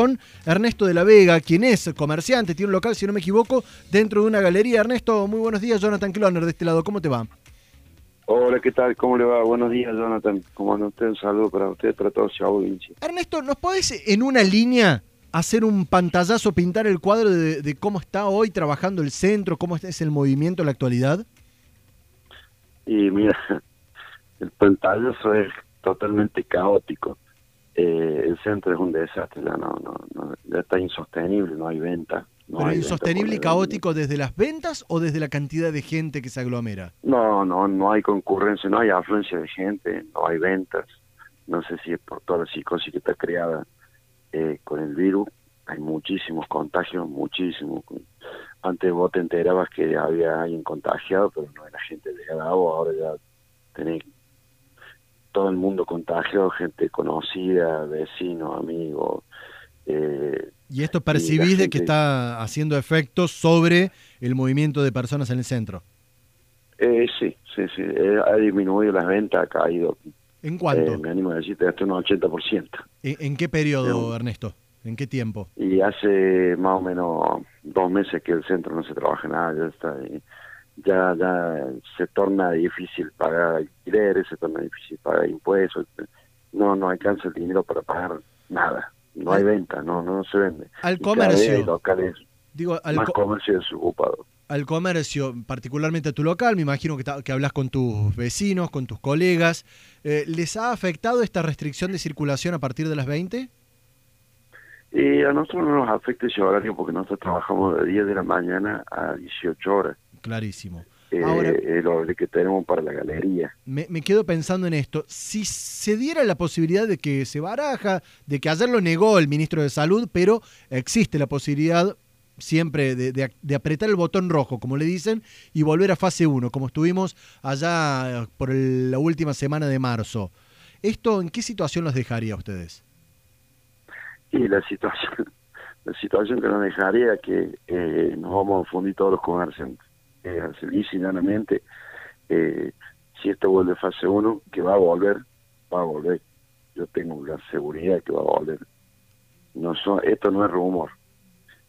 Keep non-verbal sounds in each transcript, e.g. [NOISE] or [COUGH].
con Ernesto de la Vega, quien es comerciante, tiene un local, si no me equivoco, dentro de una galería. Ernesto, muy buenos días, Jonathan Cloner de este lado, ¿cómo te va? Hola, ¿qué tal? ¿Cómo le va? Buenos días, Jonathan. ¿Cómo anda usted? Un saludo para usted, para todos su audiencia. Ernesto, ¿nos podés en una línea hacer un pantallazo, pintar el cuadro de, de cómo está hoy trabajando el centro, cómo es el movimiento en la actualidad? Y mira, [LAUGHS] el pantallazo es totalmente caótico. Eh, el centro es un desastre, ya, no, no, no, ya está insostenible, no hay venta. No ¿Pero hay insostenible y caótico desde las ventas o desde la cantidad de gente que se aglomera? No, no, no hay concurrencia, no hay afluencia de gente, no hay ventas. No sé si es por toda la psicosis que está creada eh, con el virus. Hay muchísimos contagios, muchísimos. Antes vos te enterabas que había alguien contagiado, pero no era gente de ahora ya tenés todo el mundo contagiado, gente conocida, vecinos, amigos. Eh, ¿Y esto percibís y de que está haciendo efectos sobre el movimiento de personas en el centro? eh, sí, sí, sí. eh, ha disminuido las ventas, ha caído. ¿En cuánto? eh, me animo a decirte hasta un 80%. ¿En, en qué periodo, Ernesto? ¿En qué tiempo? Y hace más o menos dos meses que el centro no se trabaja nada, ya está. Ya, ya se torna difícil pagar alquileres, se torna difícil pagar impuestos. No, no alcanza el dinero para pagar nada. No hay venta, no, no se vende. Al Y comercio. locales Digo, al, más co- comercio desocupado. al comercio, particularmente a tu local, me imagino que, que hablas con tus vecinos, con tus colegas. eh, ¿Les ha afectado esta restricción de circulación a partir de las 20? Y a nosotros no nos afecta ese horario porque nosotros trabajamos de 10 de la mañana a 18 horas. Clarísimo. Eh, Ahora- horario que tenemos para la galería. Me, me quedo pensando en esto. Si se diera la posibilidad de que se baraja, de que ayer lo negó el ministro de Salud, pero existe la posibilidad siempre de, de- de apretar el botón rojo, como le dicen, y volver a fase 1, como estuvimos allá por el- la última semana de marzo. ¿Esto en qué situación los dejaría a ustedes? Y la situación, [LAUGHS] la situación que nos dejaría que eh, nos vamos a fundir todos los comerciantes. Eh, así lisa y llanamente, eh, si esto vuelve a fase 1, que va a volver, va a volver. Yo tengo la seguridad que va a volver. No son, esto no es rumor.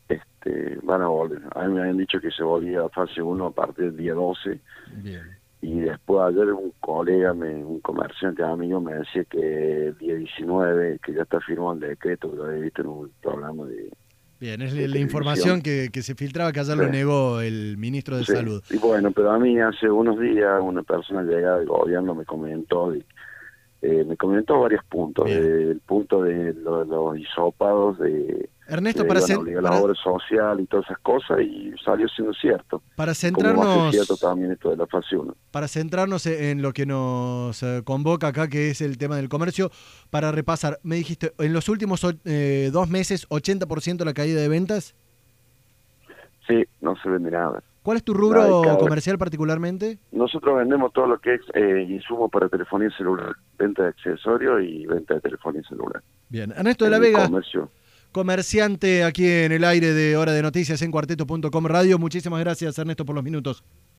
Este, van a volver. A mí me habían dicho que se volvía a fase 1 a partir del día 12 Bien. y después ayer un colega, me, un comerciante amigo me decía que el día 19, que ya está firmado el decreto, que lo había visto en un programa de... Bien, es la, información que, que se filtraba que ayer lo Sí. negó el ministro de Sí, Salud. Y bueno, pero a mí hace unos días una persona llegada del gobierno me comentó, de- eh, me comentó varios puntos, eh, el punto de lo- los hisopados, de Ernesto, para, la obra social y todas esas cosas, y salió siendo cierto. para centrarnos... cierto también esto de la fase 1. para centrarnos en lo que nos eh, convoca acá, que es el tema del comercio, para repasar, me dijiste, en los últimos eh, dos meses, 80% la caída de ventas. Sí, no se vende nada. ¿Cuál es tu rubro comercial particularmente? Nosotros vendemos todo lo que es eh, insumos para telefonía celular, venta de accesorios y venta de telefonía celular. Bien, Ernesto de la Vega, comercio. comerciante aquí en el aire de Hora de Noticias en cuarteto.com Radio. Muchísimas gracias, Ernesto, por los minutos.